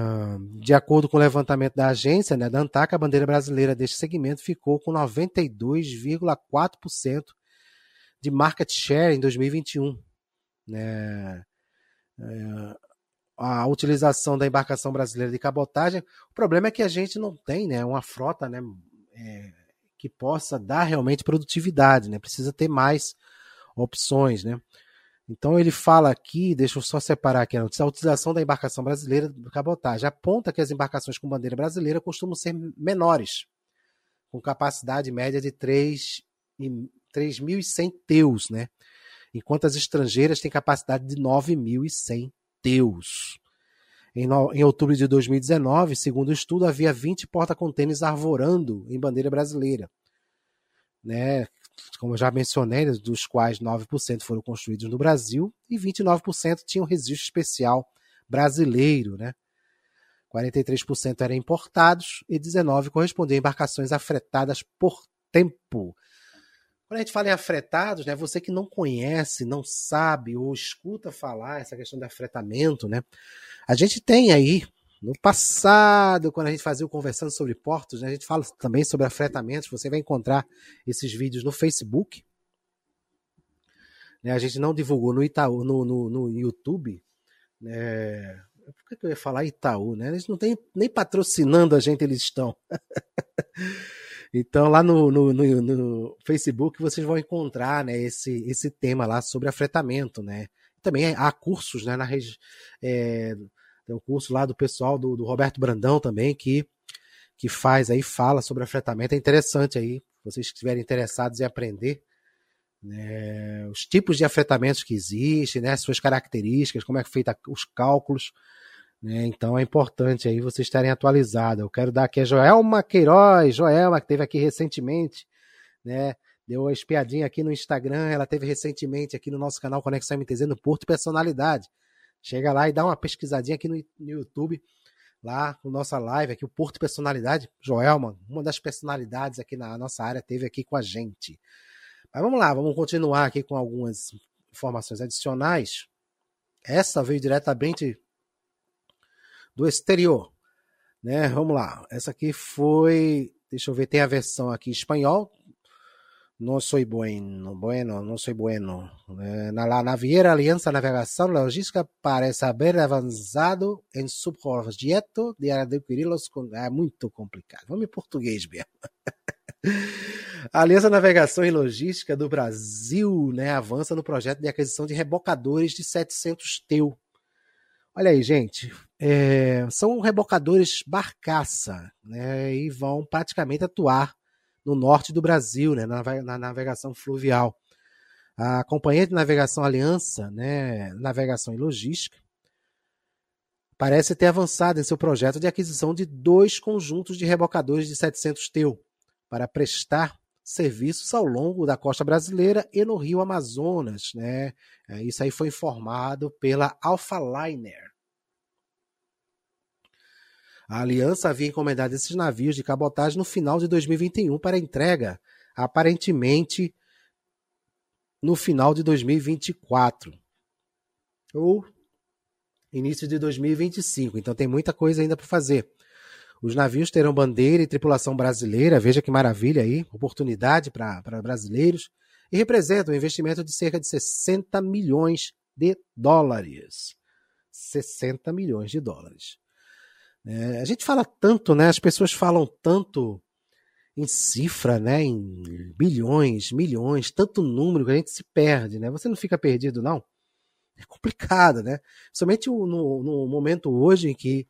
De acordo com o levantamento da agência, né, da ANTAC, a bandeira brasileira deste segmento ficou com 92,4% de market share em 2021. Né? É, a utilização da embarcação brasileira de cabotagem, o problema é que a gente não tem né, uma frota né, é, que possa dar realmente produtividade, né? precisa ter mais opções. Né? Então ele fala aqui, deixa eu só separar aqui a notícia, a utilização da embarcação brasileira de cabotagem aponta que as embarcações com bandeira brasileira costumam ser menores, com capacidade média de 3.100 teus, né? Enquanto as estrangeiras têm capacidade de 9.100 teus. Em, no, em outubro de 2019, segundo o estudo, havia 20 porta-contêineres arvorando em bandeira brasileira, né? como eu já mencionei, dos quais 9% foram construídos no Brasil e 29% tinham registro especial brasileiro, né? 43% eram importados e 19% correspondiam a embarcações afretadas por tempo. Quando a gente fala em afretados, né, você que não conhece, não sabe ou escuta falar essa questão de afretamento, né, a gente tem aí no passado, quando a gente fazia o Conversando sobre Portos, né, a gente fala também sobre afretamentos. Você vai encontrar esses vídeos no Facebook. Né, a gente não divulgou no Itaú, no, no, no YouTube. Né, por que eu ia falar Itaú? Né? Eles não têm nem patrocinando a gente, eles estão. (laughs) então, lá no, no, no, no, Facebook vocês vão encontrar né, esse, esse tema lá sobre afretamento. Né? Também há cursos né, na região. É, tem um curso lá do pessoal do, do Roberto Brandão também, que, que faz aí, fala sobre afretamento. É interessante aí, vocês estiverem interessados em aprender né, os tipos de afretamentos que existem, né, suas características, como é feita os cálculos. Né, então é importante aí vocês estarem atualizados. Eu quero dar aqui a Joelma Queiroz, Joelma, que teve aqui recentemente, né? Deu uma espiadinha aqui no Instagram, ela teve recentemente aqui no nosso canal Conexão MTZ no Porto Personalidade. Chega lá e dá uma pesquisadinha aqui no, no YouTube, lá com nossa live aqui, o Porto Personalidade. Joelma, uma das personalidades aqui na nossa área, teve aqui com a gente. Mas vamos lá, vamos continuar aqui com algumas informações adicionais. Essa veio diretamente do exterior. Né? Vamos lá. Essa aqui foi. Deixa eu ver, tem a versão aqui em espanhol, no soy bueno, bueno, no soy bueno. Eh, la naviera Alianza Navegación Logística parece haber avançado em seu projeto de adquirir-los. É muito complicado. Vamos em português mesmo. (laughs) Aliança Navegação e Logística do Brasil né, avança no projeto de aquisição de rebocadores de 700 teu. Olha aí, gente, é, são rebocadores barcaça né, e vão praticamente atuar no norte do Brasil, né, na, navegação fluvial. A Companhia de Navegação Aliança, né, Navegação e Logística, parece ter avançado em seu projeto de aquisição de dois conjuntos de rebocadores de 700 teu para prestar serviços ao longo da costa brasileira e no Rio Amazonas. Né? É, isso aí foi informado pela Alphaliner. A Aliança havia encomendado esses navios de cabotagem no final de 2021 para entrega, aparentemente no final de 2024 ou início de 2025. Então tem muita coisa ainda para fazer. Os navios terão bandeira e tripulação brasileira, veja que maravilha aí, oportunidade para brasileiros, e representam um investimento de cerca de 60 milhões de dólares. 60 milhões de dólares. É, a gente fala tanto, né? As pessoas falam tanto em cifra, né? Em bilhões, milhões, tanto número que a gente se perde, né? Você não fica perdido, não? É complicado, né? Somente no, no momento hoje em que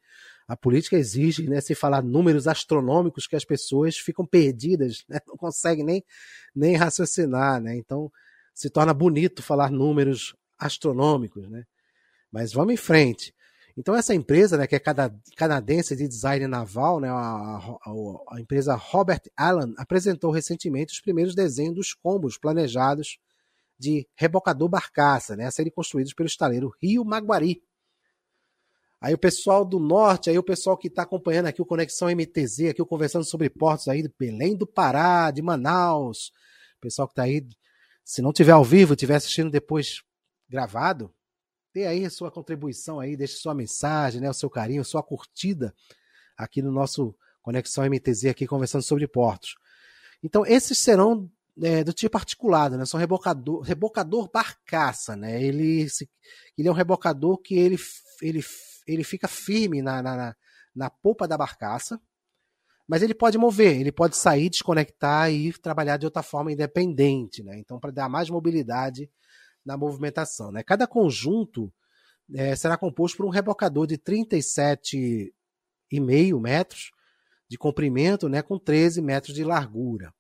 a política exige, né, se falar números astronômicos que as pessoas ficam perdidas, né? não conseguem nem, nem raciocinar, né? Então se torna bonito falar números astronômicos, né? Mas vamos em frente. Então essa empresa, né, que é canadense de design naval, né, a, a, a, empresa Robert Allen, apresentou recentemente os primeiros desenhos dos combos planejados de rebocador barcaça, né, a serem construídos pelo estaleiro Rio Maguari. Aí o pessoal do norte, aí o pessoal que está acompanhando aqui o Conexão MTZ, aqui Conversando sobre Portos aí de Belém do Pará, de Manaus, o pessoal que está aí, se não tiver ao vivo, estiver assistindo depois gravado, dê aí a sua contribuição aí, deixe sua mensagem, né, o seu carinho, sua curtida aqui no nosso Conexão MTZ aqui conversando sobre portos. Então esses serão é, do tipo articulado, né? São rebocador, rebocador barcaça, né? Ele, ele é um rebocador que ele, ele, ele fica firme na, na, na polpa da barcaça, mas ele pode mover, ele pode sair, desconectar e trabalhar de outra forma independente, né? Então, para dar mais mobilidade na movimentação, né? Cada conjunto é, será composto por um rebocador de 37,5 metros de comprimento, né? Com 13 metros de largura.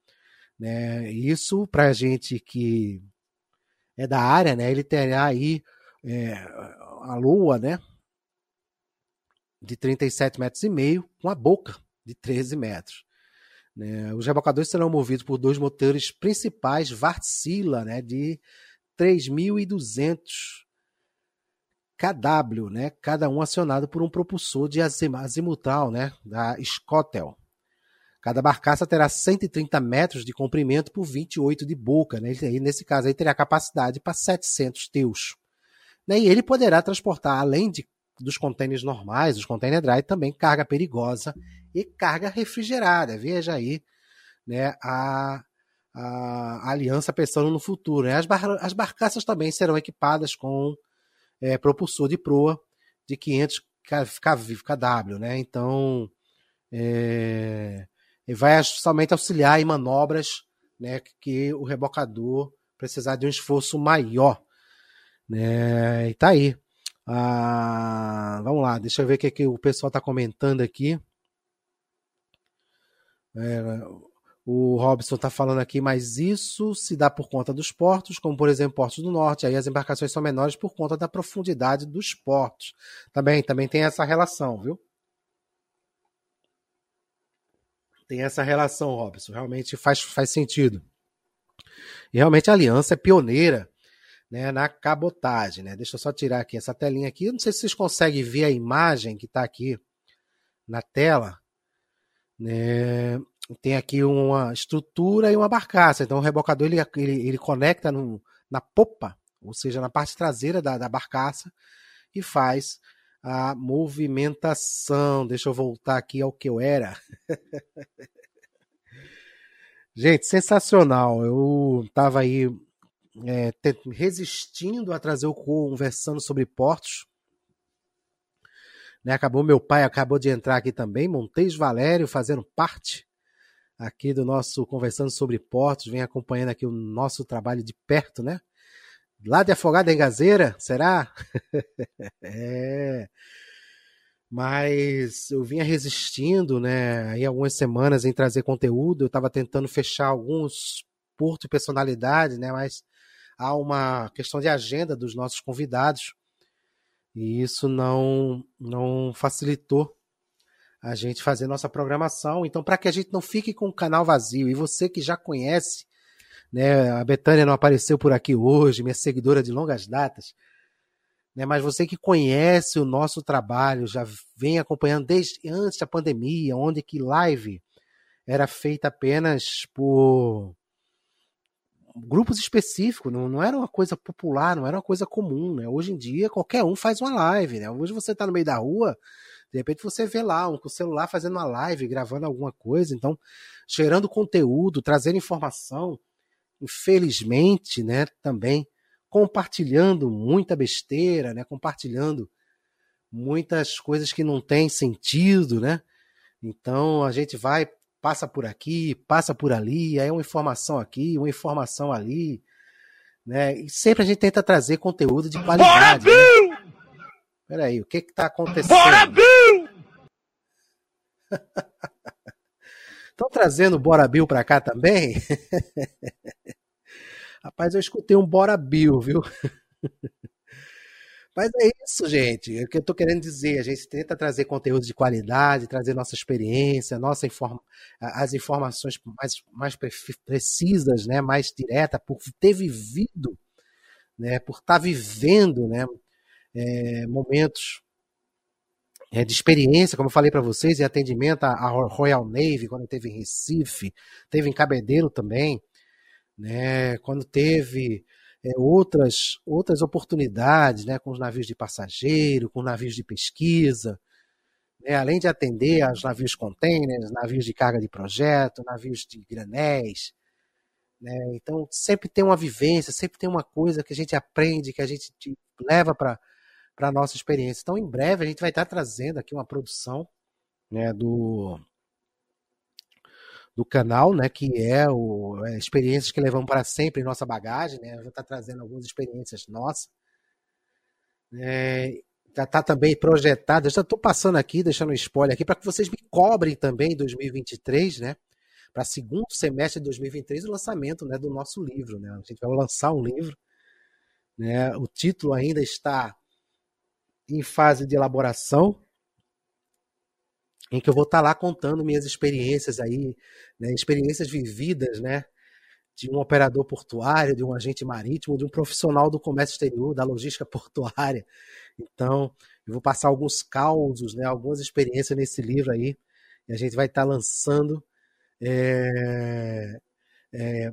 Né? Isso para a gente que é da área, né? Ele terá aí é, a lua, né? De 37 metros e meio, com a boca de 13 metros. Né? Os rebocadores serão movidos por dois motores principais Vartsila, né? De 3.200 kW, né? Cada um acionado por um propulsor de azimutal, né? Da Scottel. Cada barcaça terá 130 metros de comprimento por 28 de boca. Né? E nesse caso aí teria capacidade para 700 teus. Né? E ele poderá transportar, além de, dos contêineres normais, os container dry, também carga perigosa e carga refrigerada. Veja aí né, a, a, aliança pensando no futuro. Né? As, bar, as barcaças também serão equipadas com é, propulsor de proa de 500 kW. Né? Então, é, vai somente auxiliar em manobras né, que o rebocador precisar de um esforço maior. Né? E tá aí. Ah, vamos lá, deixa eu ver o que, que o pessoal está comentando aqui. É, o Robson está falando aqui, mas isso se dá por conta dos portos, como por exemplo portos do norte. Aí as embarcações são menores por conta da profundidade dos portos. Também, também tem essa relação, viu? Tem essa relação, Robson. Realmente faz, faz sentido. E realmente a Aliança é pioneira né, na cabotagem. Né? Deixa eu só tirar aqui essa telinha aqui. Não sei se vocês conseguem ver a imagem que está aqui na tela. Né? Tem aqui uma estrutura e uma barcaça. Então o rebocador ele, ele, ele conecta no, na popa, ou seja, na parte traseira da, da barcaça, e faz a movimentação. Deixa eu voltar aqui ao que eu era. (laughs) Gente, sensacional. Eu estava aí é, resistindo a trazer o conversando sobre portos. Né, acabou meu pai acabou de entrar aqui também, Montes Valério fazendo parte aqui do nosso conversando sobre portos, vem acompanhando aqui o nosso trabalho de perto, né? Lá de Afogada em Gazeira, será? (laughs) é. Mas eu vinha resistindo, né, aí algumas semanas em trazer conteúdo, eu estava tentando fechar alguns portos e personalidades, né, mas há uma questão de agenda dos nossos convidados e isso não não facilitou a gente fazer nossa programação. Então, para que a gente não fique com o canal vazio e você que já conhece né? A Betânia não apareceu por aqui hoje, minha seguidora de longas datas, né? Mas você que conhece o nosso trabalho, já vem acompanhando desde antes da pandemia, onde que live era feita apenas por grupos específicos, não, não era uma coisa popular, não era uma coisa comum, né? Hoje em dia qualquer um faz uma live, né? Hoje você está no meio da rua, de repente você vê lá um com o celular fazendo uma live, gravando alguma coisa, então gerando conteúdo, trazendo informação infelizmente, né, também compartilhando muita besteira, né, compartilhando muitas coisas que não têm sentido, né? Então a gente vai, passa por aqui, passa por ali, aí uma informação aqui, uma informação ali, né? E sempre a gente tenta trazer conteúdo de qualidade. Bora, né? Peraí, o que que tá acontecendo? Bora! Estão trazendo Bora Bill para cá também? (laughs) Rapaz, eu escutei um Bora Bill, viu? (laughs) Mas é isso, gente. É o que eu estou querendo dizer. A gente tenta trazer conteúdo de qualidade, trazer nossa experiência, nossa inform... as informações mais, mais precisas, né? mais direta, por ter vivido, né? por estar tá vivendo né? É, momentos é, de experiência, como eu falei para vocês, em atendimento à Royal Navy, quando teve em Recife, teve em Cabedelo também, né? quando teve é, outras, outras oportunidades, né, com os navios de passageiro, com navios de pesquisa, né, além de atender aos navios containers, navios de carga de projeto, navios de granéis. Né, então, sempre tem uma vivência, sempre tem uma coisa que a gente aprende, que a gente leva para a nossa experiência. Então, em breve, a gente vai estar trazendo aqui uma produção né, do do canal, né, que é o é, experiências que levamos para sempre em nossa bagagem, né? Vou estar trazendo algumas experiências nossas. É, já está também projetado, já estou passando aqui, deixando um spoiler aqui, para que vocês me cobrem também em 2023, né? Para segundo semestre de 2023, o lançamento né, do nosso livro. Né? A gente vai lançar um livro. Né? O título ainda está em fase de elaboração, em que eu vou estar tá lá contando minhas experiências aí, né, experiências vividas, né, de um operador portuário, de um agente marítimo, de um profissional do comércio exterior, da logística (laughs) portuária. Então, eu vou passar alguns causos, né, algumas experiências nesse livro aí, e a gente vai estar tá lançando. É, é,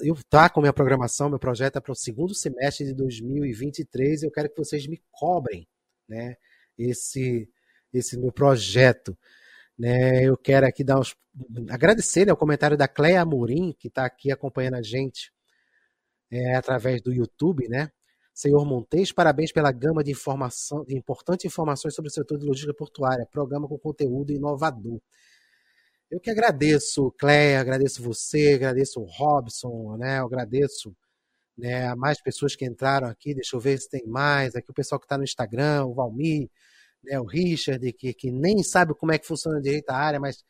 eu tá com minha programação, meu projeto é para o segundo semestre de 2023. Eu quero que vocês me cobrem, né, esse esse meu projeto. Né? Eu quero aqui dar uns, agradecer né, o comentário da Cleia Amorim, que está aqui acompanhando a gente é, através do YouTube, né? Senhor Montes, parabéns pela gama de informação, de importantes informações sobre o setor de logística portuária, programa com conteúdo inovador. Eu que agradeço, Cleia, agradeço você, agradeço o Robson, né? Eu agradeço né, mais pessoas que entraram aqui. Deixa eu ver se tem mais. Aqui o pessoal que está no Instagram, o Valmir, né, o Richard, que, que nem sabe como é que funciona direito a área, mas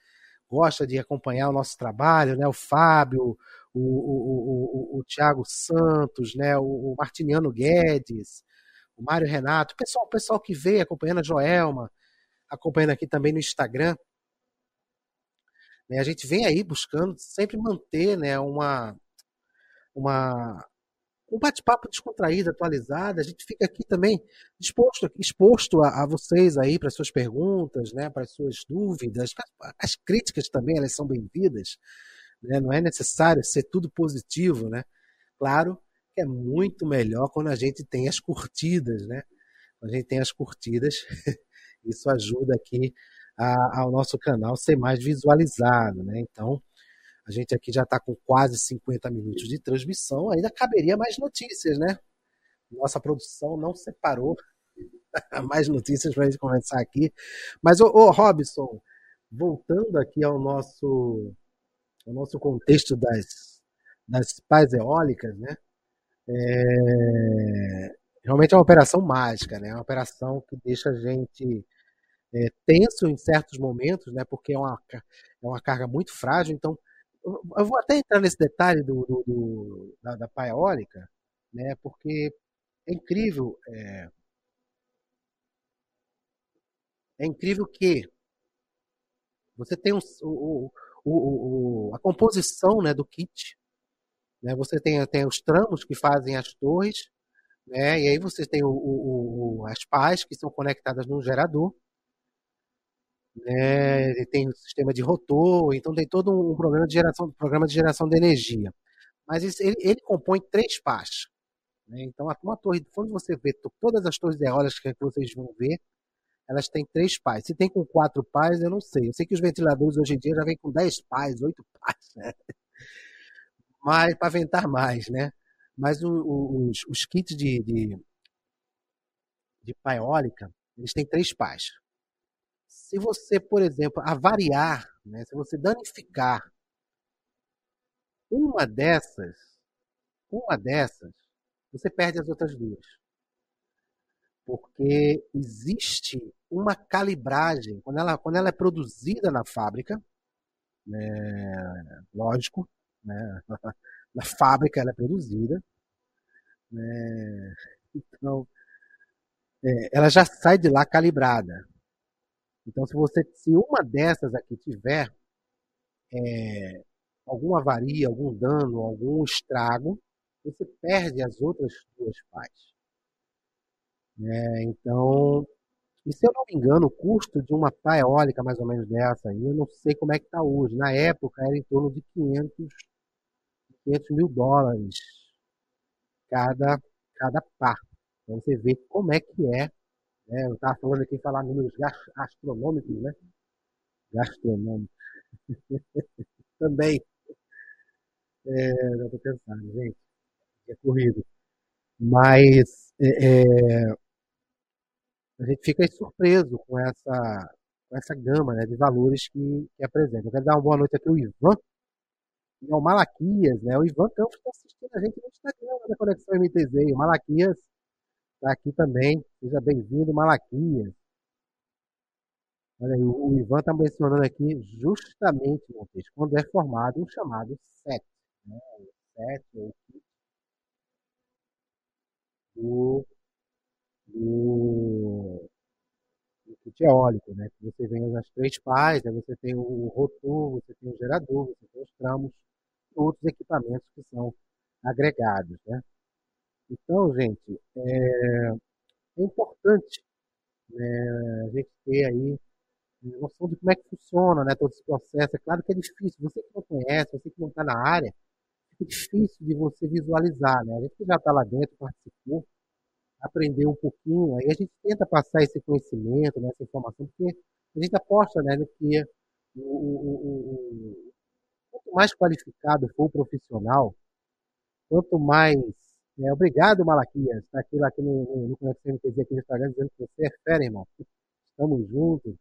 gosta de acompanhar o nosso trabalho, né, o Fábio, o, o, o, o Tiago Santos, né, o, o Martiniano Guedes, o Mário Renato, o pessoal, o pessoal que veio acompanhando a Joelma, acompanhando aqui também no Instagram. Né, a gente vem aí buscando sempre manter né, uma, uma, um bate-papo descontraído, atualizado. A gente fica aqui também disposto, exposto a, a vocês aí para suas perguntas, né, para suas dúvidas. As críticas também elas são bem-vindas. Né? Não é necessário ser tudo positivo, né? Claro que é muito melhor quando a gente tem as curtidas, né? Quando a gente tem as curtidas, (laughs) isso ajuda aqui a, ao nosso canal ser mais visualizado, né? Então, a gente aqui já está com quase 50 minutos de transmissão, ainda caberia mais notícias, né? Nossa produção não separou (laughs) mais notícias para a gente conversar aqui. Mas, ô, ô, Robson, voltando aqui ao nosso, ao nosso contexto das, das pás eólicas, né? É, realmente é uma operação mágica, né? É uma operação que deixa a gente é, tenso em certos momentos, né? Porque é uma, é uma carga muito frágil. Então, eu vou até entrar nesse detalhe do, do, do da, da pá eólica, né, porque é incrível. É, é incrível que você tem um, o, o, o, a composição né, do kit. Né, você tem, tem os tramos que fazem as torres, né, e aí você tem o, as pás que são conectadas num gerador né? tem um sistema de rotor, então tem todo um programa de geração, programa de geração de energia. Mas ele, ele compõe três pás. Né? Então, uma torre, quando você vê todas as torres eólicas que vocês vão ver, elas têm três pás. Se tem com quatro pás, eu não sei. Eu sei que os ventiladores hoje em dia já vêm com dez pás, oito pás, né? Mas para ventar mais, né? Mas o, o, os, os, kits de, de, de pá eólica, eles têm três pás se você, por exemplo, avariar, né, se você danificar uma dessas, uma dessas, você perde as outras duas. Porque existe uma calibragem, quando ela, quando ela é produzida na fábrica, né, lógico, né, (laughs) na fábrica ela é produzida, né, então é, ela já sai de lá calibrada. Então, se você, se uma dessas aqui tiver é, alguma avaria, algum dano, algum estrago, você perde as outras duas partes. É, então, e se eu não me engano, o custo de uma pá eólica mais ou menos dessa aí, eu não sei como é que está hoje. Na época era em torno de 500, 500 mil dólares cada, cada pá. Então você vê como é que é. Né? Eu estava falando aqui, falar números astronômicos, né? Gastronômicos. (laughs) Também. É, já estou pensando, gente. É corrido. Mas é, é, a gente fica surpreso com essa, com essa gama né, de valores que, que apresenta. Eu quero dar uma boa noite aqui ao Ivan e ao Malaquias, né? O Ivan Campos está assistindo a gente no Instagram da Conexão MTZ. O Malaquias está aqui também. Seja bem-vindo, Malaquias. Olha aí, o, Ivan está mencionando aqui justamente, quando é formado um chamado SET. Né? SET, ou do, do, do kit eólico, né? Que você vem as três pás, aí você tem o rotor, você tem o gerador, você tem os tramos outros equipamentos que são agregados, né? Então, gente, é, é importante né, a gente ter aí noção de como é que funciona né, todo esse processo. É claro que é difícil, você que não conhece, você que não está na área, fica difícil de você visualizar. Né? A gente que já está lá dentro, participou, aprendeu um pouquinho, aí a gente tenta passar esse conhecimento, né, essa informação, porque a gente aposta né, que o, o, o, quanto mais qualificado for o profissional, quanto mais. É, obrigado, Malaquias. Está aqui, aqui no, no, no Conexão MTZ aqui no Instagram dizendo que você é fera, irmão. Estamos juntos.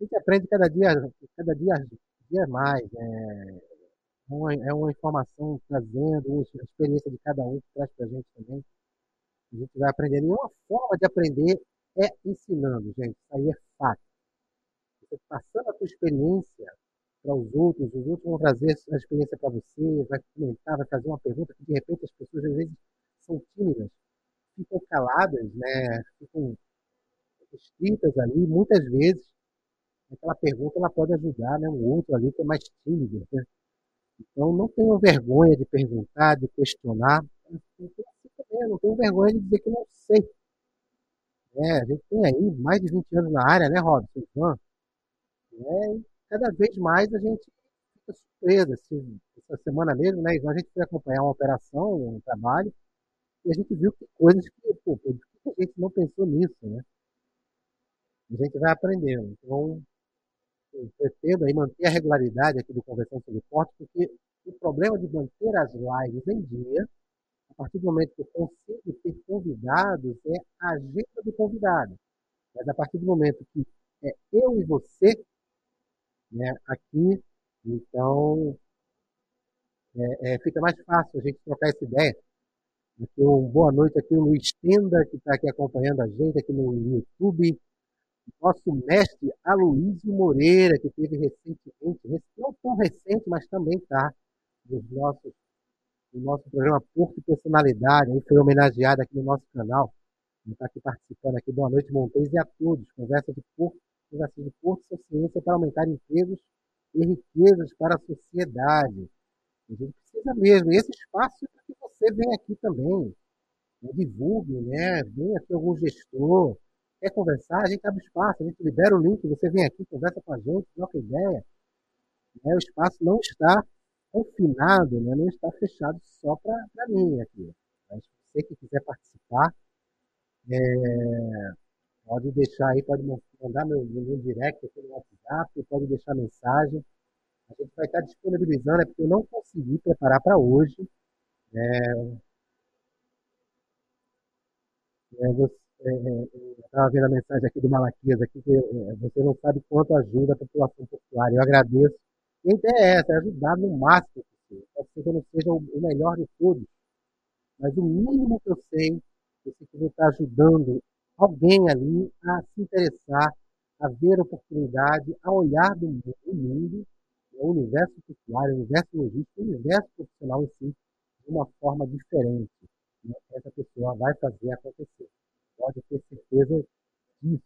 A gente aprende cada dia, cada dia, dia mais. Né? É uma, é uma informação trazendo a experiência de cada um que traz para a gente também. A gente vai aprendendo. E uma forma de aprender é ensinando, gente. Isso aí é fato. Você passando a sua experiência para os outros, os outros vão trazer a experiência para você, vai comentar, vai fazer uma pergunta que de repente as pessoas às vezes são tímidas, ficam caladas, né? ficam restritas ali. Muitas vezes aquela pergunta ela pode ajudar né? um outro ali que é mais tímido. Né? Então não tenham vergonha de perguntar, de questionar. Não tenho vergonha de dizer que não sei. É, a gente tem aí mais de 20 anos na área, né, Robson? Ivan? É, e cada vez mais a gente fica surpresa. Assim, essa semana mesmo, né, a gente foi acompanhar uma operação, um trabalho, e a gente viu que coisas que, pô, a gente não pensou nisso, né? A gente vai aprendendo. Então, eu pretendo aí manter a regularidade aqui do Conversão sobre Esporte, porque o problema de manter as lives em dia a partir do momento que eu consigo ter convidados, é a agenda do convidado. Mas a partir do momento que é eu e você, né, aqui, então é, é, fica mais fácil a gente trocar essa ideia. Aqui, um boa noite aqui, o Luiz Tenda, que está aqui acompanhando a gente aqui no YouTube. Nosso mestre Aloysio Moreira, que teve recentemente, não tão recente, mas também está nos nossos o nosso programa Porto Personalidade, aí foi homenageado aqui no nosso canal. Está aqui participando aqui. Boa noite, Montes, e a todos. Conversa de Porto, conversa de Porto e Ciência para aumentar empregos e riquezas para a sociedade. A gente precisa mesmo. E esse espaço é você venha aqui também. Né? Divulgue, né? Venha aqui algum gestor. Quer conversar? A gente abre espaço, a gente libera o link, você vem aqui, conversa com a gente, troca ideia. Né? O espaço não está confinado, né, não está fechado só para mim aqui. Mas você que quiser participar, é, pode deixar aí, pode mandar meu, meu direct aqui no WhatsApp, pode deixar mensagem. A gente vai estar disponibilizando, é porque eu não consegui preparar para hoje. É, é, você, é, é estava vendo a mensagem aqui do Malaquias aqui, que é, você não sabe quanto ajuda a população popular. Eu agradeço a ideia é essa, é ajudar no máximo. Pode ser que eu não seja o melhor de todos, mas o mínimo que eu sei é que eu vou estar ajudando alguém ali a se interessar, a ver oportunidade, a olhar do mundo, o universo popular, o universo logístico, o universo profissional em si, uma forma diferente. Né? Essa pessoa vai fazer acontecer. Pode ter certeza disso.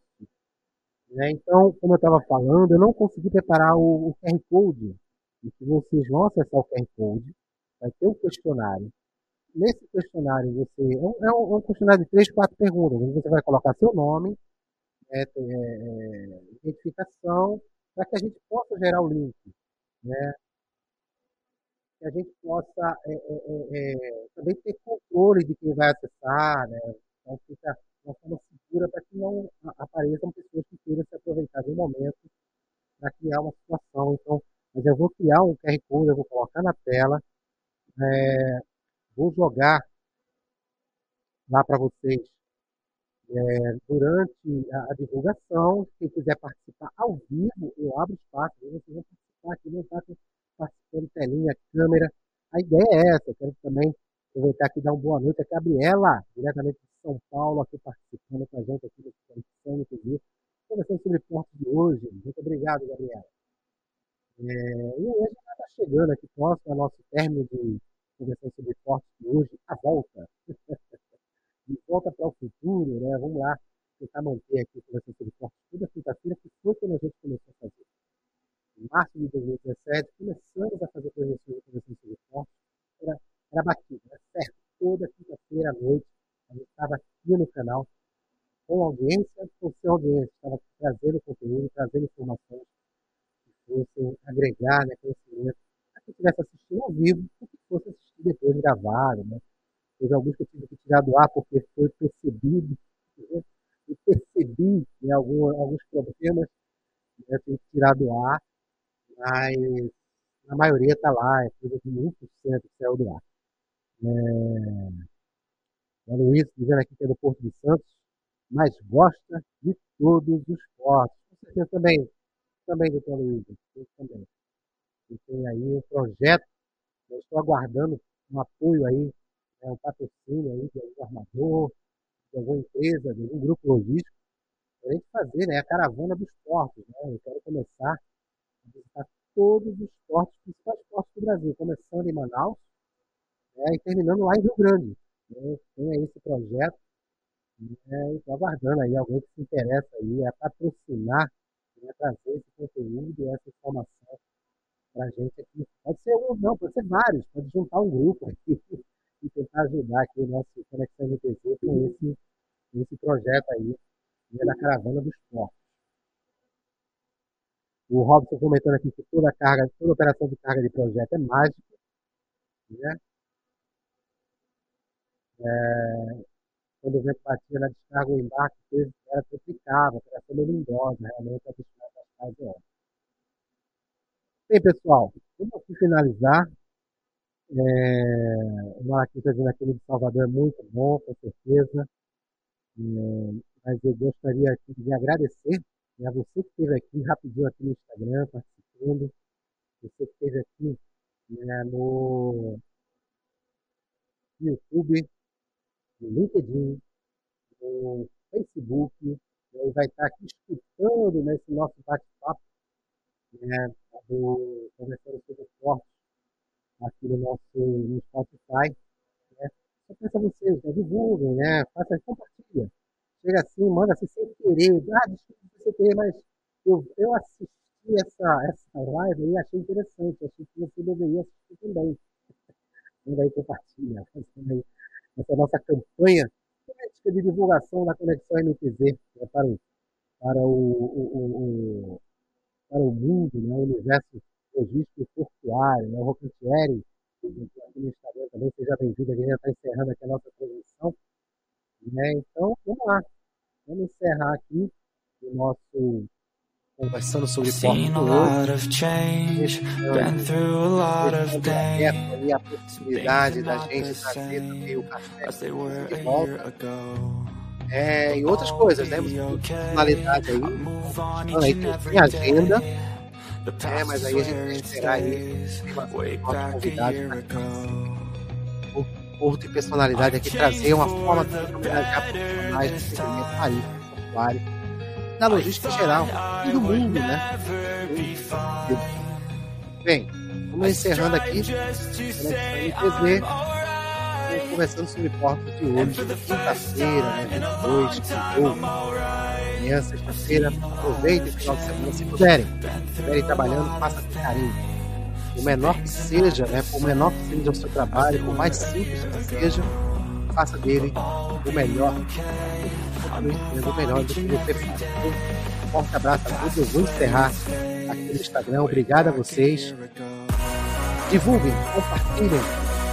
Né? Então, como eu estava falando, eu não consegui preparar o, o QR Code. E se vocês vão acessar o QR Code, vai ter um questionário. Nesse questionário, você. É um, é um é questionário de três, quatro perguntas. Você vai colocar seu nome, é, é, identificação, para que a gente possa gerar o link. Né? Que a gente possa é, é, é, também ter controle de quem vai acessar, né? Então fica uma forma segura para que não apareçam pessoas que queiram se aproveitar do momento para criar uma situação. Então, mas eu vou criar um QR Code, eu vou colocar na tela, é, vou jogar lá para vocês é, durante a, a, divulgação. Quem quiser participar ao vivo, eu abro espaço, vocês vão participar aqui, não está participando telinha, câmera. A ideia é essa, quero também aproveitar aqui e dar uma boa noite a Gabriela, diretamente de São Paulo, aqui participando com a gente aqui do Conexão, inclusive. Conversando sobre portos de hoje. Muito obrigado, Gabriela. É, e aí a gente está chegando aqui próximo ao nosso término de conversando sobre portos de hoje, a volta. (laughs) de volta para o futuro, né? Vamos lá tentar manter aqui conversando sobre portos toda quinta-feira, que foi quando a gente começou a fazer. Março de 2017, começamos a fazer projeções de sobre portos. Era, era batido, era certo. Toda quinta-feira à noite, a gente estava aqui no canal, com audiência ou sem audiência, estava trazendo conteúdo, trazendo informações que fossem agregar né, conhecimento a quem estivesse assistindo ao vivo ou que fosse assistir depois gravado. Né? Teve alguns que eu tive que tirar do ar porque foi percebido, eu percebi né, alguns, alguns problemas, né, eu tive que tirar do ar, mas a maioria está lá, é coisa de 1% que saiu do ar. É... O Luiz dizendo aqui que é do Porto de Santos, mas gosta de todos os portos. Certeza também, também, doutor Luiz, também. E tem aí um projeto, eu estou aguardando um apoio aí, né, um patrocínio aí de algum armador, de alguma empresa, de algum grupo logístico, para a gente fazer né, a caravana dos portos. Né? Eu quero começar visitar todos os portos, principais portos do Brasil, começando em Manaus né, e terminando lá em Rio Grande. Né? Tem aí esse projeto né, estou aguardando aí alguém que se interessa aí a patrocinar, né, trazer esse conteúdo e essa informação para a gente aqui. Pode ser um, não, pode ser vários, pode juntar um grupo aqui (laughs) e tentar ajudar aqui o nosso Conexão MTZ com esse, esse projeto aí né, da caravana dos portos. O Robson comentando aqui que toda carga, toda operação de carga de projeto é mágica. Né? É, quando o vento batia na descarga, o embarque era triplicava, era melindrosa, realmente a descarga das cargas Bem, pessoal, vamos finalizar. É, o Malaquim está dizendo aquilo de Salvador é muito bom, com certeza. É, mas eu gostaria aqui de agradecer né, a você que esteve aqui rapidinho aqui no Instagram, participando. Você que esteve aqui né, no YouTube, no LinkedIn, no Facebook, né, e vai estar aqui escutando nesse nosso bate-papo né, do Conversando sobre Esporte aqui no nosso no Spotify. Né. Só a vocês, né, divulguem, né, façam, compartilha. Chega assim, manda assim sem querer. Ah, desculpa sem querer, mas eu, eu assisti essa, essa live e achei interessante. Achei que você deveria assistir também. Manda aí, compartilha. Essa nossa campanha de divulgação da Conexão MTZ né, para, o, para o, o, o para o mundo, né, o universo logístico portuário, né, o Rocantieri, no Instagram também, seja bem-vindo, a gente já está encerrando aqui a nossa transmissão. Né, então, vamos lá, vamos encerrar aqui o nosso conversando sobre portos do e a possibilidade da gente trazer também o café de volta. é, e outras coisas, né? Funcionalidade aí. Então, aí tem agenda. É, mas aí a gente vai esperar aí. uma convidado o povo de personalidade aqui trazer uma forma de homenagear personagens do segmento marítimo, portuário, da logística geral e do mundo, né? Bem, vamos encerrando aqui. MTZ, conversando sobre portas de hoje, quinta-feira, né, 22 de outubro. Amanhã, sexta-feira, aproveitem o final de semana, se puderem. Se estiverem trabalhando, faça com carinho. O menor que seja, né, por menor que seja o seu trabalho, por mais simples que seja, faça dele o melhor, o melhor do que você faz. Um forte abraço a todos. Eu vou encerrar aqui no Instagram. Obrigado a vocês. Divulguem, compartilhem.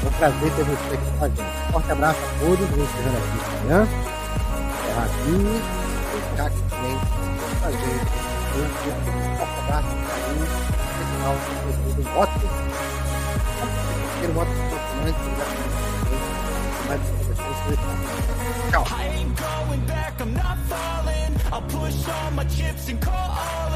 É um prazer ter você aqui com a gente. Forte abraço a todos. Vou encerrando aqui no Instagram. Encerrar aqui. Ficar aqui também com a. Um forte abraço, carinho. Pessoal, ótimo semana. I ain't going back, I'm not falling. I'll push all my chips and call all